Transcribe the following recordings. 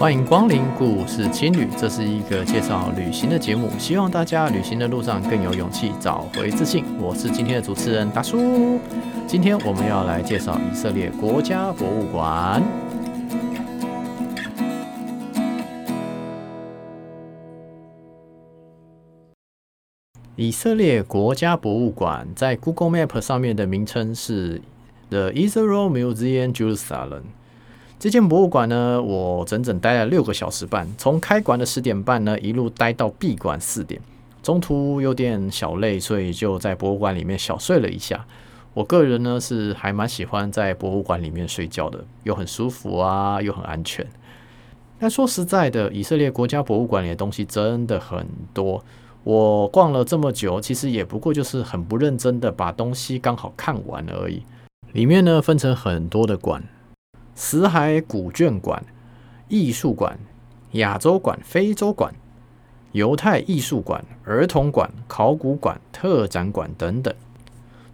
欢迎光临故事青旅，这是一个介绍旅行的节目，希望大家旅行的路上更有勇气，找回自信。我是今天的主持人大叔，今天我们要来介绍以色列国家博物馆。以色列国家博物馆在 Google Map 上面的名称是 The Israel Museum Jerusalem。这间博物馆呢，我整整待了六个小时半，从开馆的十点半呢，一路待到闭馆四点，中途有点小累，所以就在博物馆里面小睡了一下。我个人呢是还蛮喜欢在博物馆里面睡觉的，又很舒服啊，又很安全。但说实在的，以色列国家博物馆里的东西真的很多。我逛了这么久，其实也不过就是很不认真的把东西刚好看完而已。里面呢分成很多的馆：死海古卷馆、艺术馆、亚洲馆、非洲馆、犹太艺术馆、儿童馆、考古馆、特展馆等等。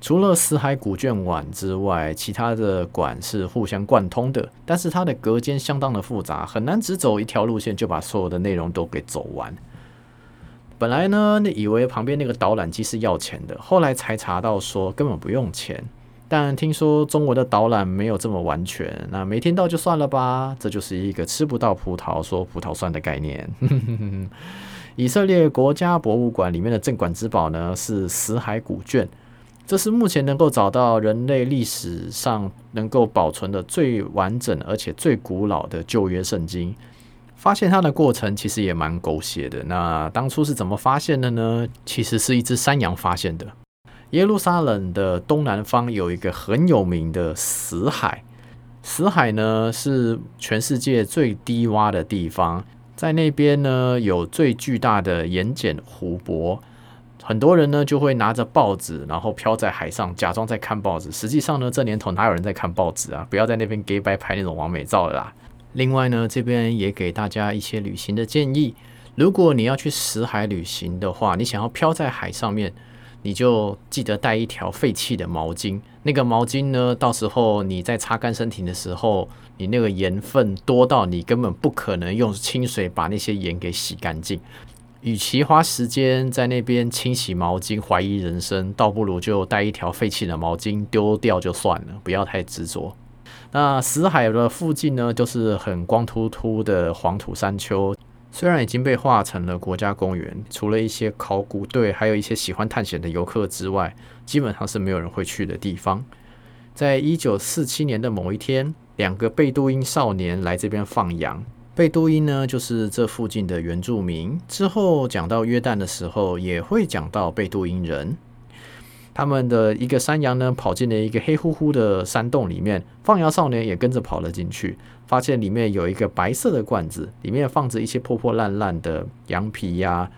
除了死海古卷馆之外，其他的馆是互相贯通的，但是它的隔间相当的复杂，很难只走一条路线就把所有的内容都给走完。本来呢，以为旁边那个导览机是要钱的，后来才查到说根本不用钱。但听说中国的导览没有这么完全，那没听到就算了吧。这就是一个吃不到葡萄说葡萄酸的概念。以色列国家博物馆里面的镇馆之宝呢，是死海古卷，这是目前能够找到人类历史上能够保存的最完整而且最古老的旧约圣经。发现它的过程其实也蛮狗血的。那当初是怎么发现的呢？其实是一只山羊发现的。耶路撒冷的东南方有一个很有名的死海，死海呢是全世界最低洼的地方，在那边呢有最巨大的盐碱湖泊。很多人呢就会拿着报纸，然后飘在海上，假装在看报纸。实际上呢，这年头哪有人在看报纸啊？不要在那边给白拍那种完美照了啦。另外呢，这边也给大家一些旅行的建议。如果你要去死海旅行的话，你想要漂在海上面，你就记得带一条废弃的毛巾。那个毛巾呢，到时候你在擦干身体的时候，你那个盐分多到你根本不可能用清水把那些盐给洗干净。与其花时间在那边清洗毛巾，怀疑人生，倒不如就带一条废弃的毛巾丢掉就算了，不要太执着。那死海的附近呢，就是很光秃秃的黄土山丘，虽然已经被划成了国家公园，除了一些考古队，还有一些喜欢探险的游客之外，基本上是没有人会去的地方。在一九四七年的某一天，两个贝都因少年来这边放羊。贝都因呢，就是这附近的原住民。之后讲到约旦的时候，也会讲到贝都因人。他们的一个山羊呢，跑进了一个黑乎乎的山洞里面，放羊少年也跟着跑了进去，发现里面有一个白色的罐子，里面放着一些破破烂烂的羊皮呀、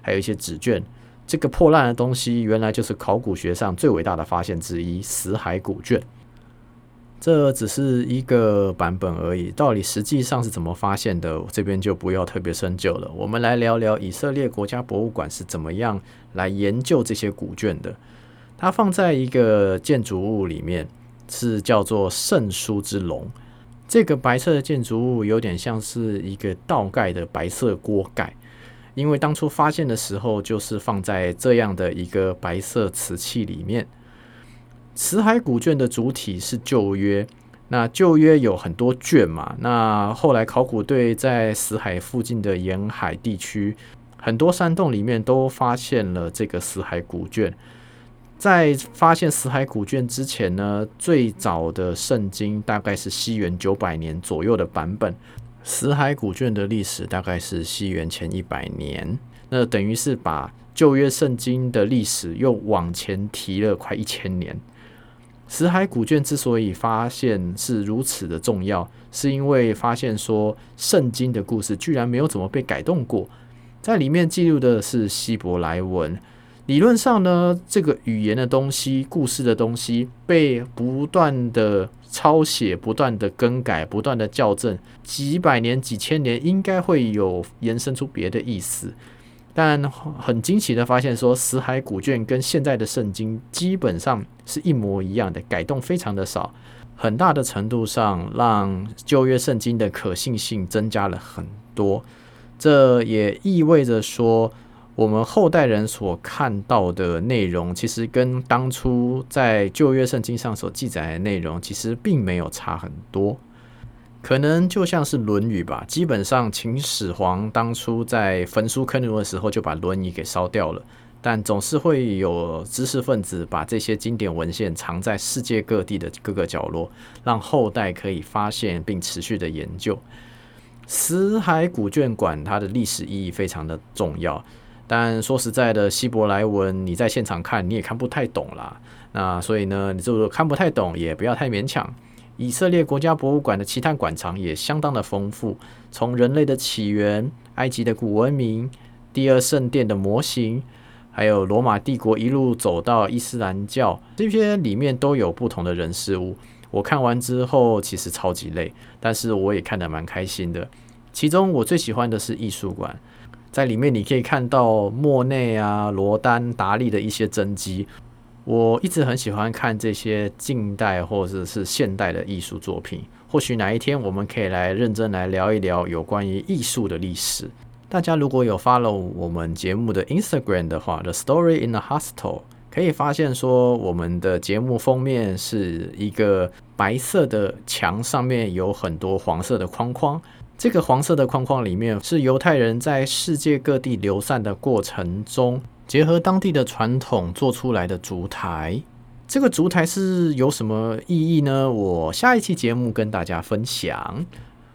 还有一些纸卷。这个破烂的东西，原来就是考古学上最伟大的发现之一——死海古卷。这只是一个版本而已，到底实际上是怎么发现的，这边就不要特别深究了。我们来聊聊以色列国家博物馆是怎么样来研究这些古卷的。它放在一个建筑物里面，是叫做圣书之龙。这个白色的建筑物有点像是一个倒盖的白色锅盖，因为当初发现的时候就是放在这样的一个白色瓷器里面。死海古卷的主体是旧约，那旧约有很多卷嘛，那后来考古队在死海附近的沿海地区，很多山洞里面都发现了这个死海古卷。在发现死海古卷之前呢，最早的圣经大概是西元九百年左右的版本。死海古卷的历史大概是西元前一百年，那等于是把旧约圣经的历史又往前提了快一千年。死海古卷之所以发现是如此的重要，是因为发现说圣经的故事居然没有怎么被改动过，在里面记录的是希伯来文。理论上呢，这个语言的东西、故事的东西被不断的抄写、不断的更改、不断的校正，几百年、几千年，应该会有延伸出别的意思。但很惊奇的发现说，说死海古卷跟现在的圣经基本上是一模一样的，改动非常的少。很大的程度上让旧约圣经的可信性增加了很多。这也意味着说，我们后代人所看到的内容，其实跟当初在旧约圣经上所记载的内容，其实并没有差很多。可能就像是《论语》吧，基本上秦始皇当初在焚书坑儒的时候，就把《论语》给烧掉了。但总是会有知识分子把这些经典文献藏在世界各地的各个角落，让后代可以发现并持续的研究。死海古卷馆它的历史意义非常的重要。但说实在的，希伯来文你在现场看你也看不太懂啦。那所以呢，你就是看不太懂也不要太勉强。以色列国家博物馆的奇探馆藏也相当的丰富，从人类的起源、埃及的古文明、第二圣殿的模型，还有罗马帝国一路走到伊斯兰教，这些里面都有不同的人事物。我看完之后其实超级累，但是我也看得蛮开心的。其中我最喜欢的是艺术馆。在里面你可以看到莫内啊、罗丹、达利的一些真迹。我一直很喜欢看这些近代或者是现代的艺术作品。或许哪一天我们可以来认真来聊一聊有关于艺术的历史。大家如果有 follow 我们节目的 Instagram 的话，The Story in the Hostel，可以发现说我们的节目封面是一个白色的墙，上面有很多黄色的框框。这个黄色的框框里面是犹太人在世界各地流散的过程中，结合当地的传统做出来的烛台。这个烛台是有什么意义呢？我下一期节目跟大家分享。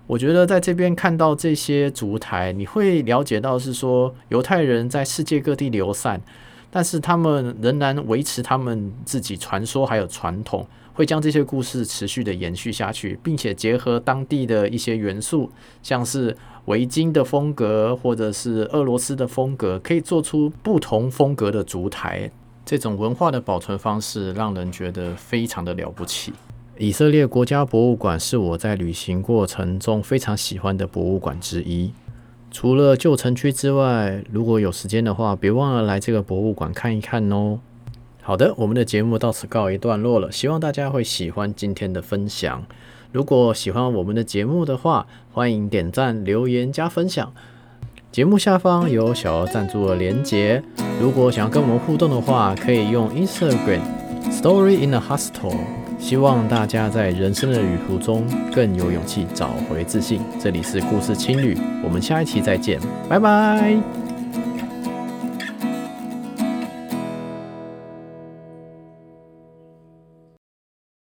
我觉得在这边看到这些烛台，你会了解到是说犹太人在世界各地流散，但是他们仍然维持他们自己传说还有传统。会将这些故事持续的延续下去，并且结合当地的一些元素，像是维京的风格或者是俄罗斯的风格，可以做出不同风格的烛台。这种文化的保存方式让人觉得非常的了不起。以色列国家博物馆是我在旅行过程中非常喜欢的博物馆之一。除了旧城区之外，如果有时间的话，别忘了来这个博物馆看一看哦。好的，我们的节目到此告一段落了，希望大家会喜欢今天的分享。如果喜欢我们的节目的话，欢迎点赞、留言、加分享。节目下方有小额赞助的连结。如果想要跟我们互动的话，可以用 Instagram Story in the Hostel。希望大家在人生的旅途中更有勇气找回自信。这里是故事青旅，我们下一期再见，拜拜。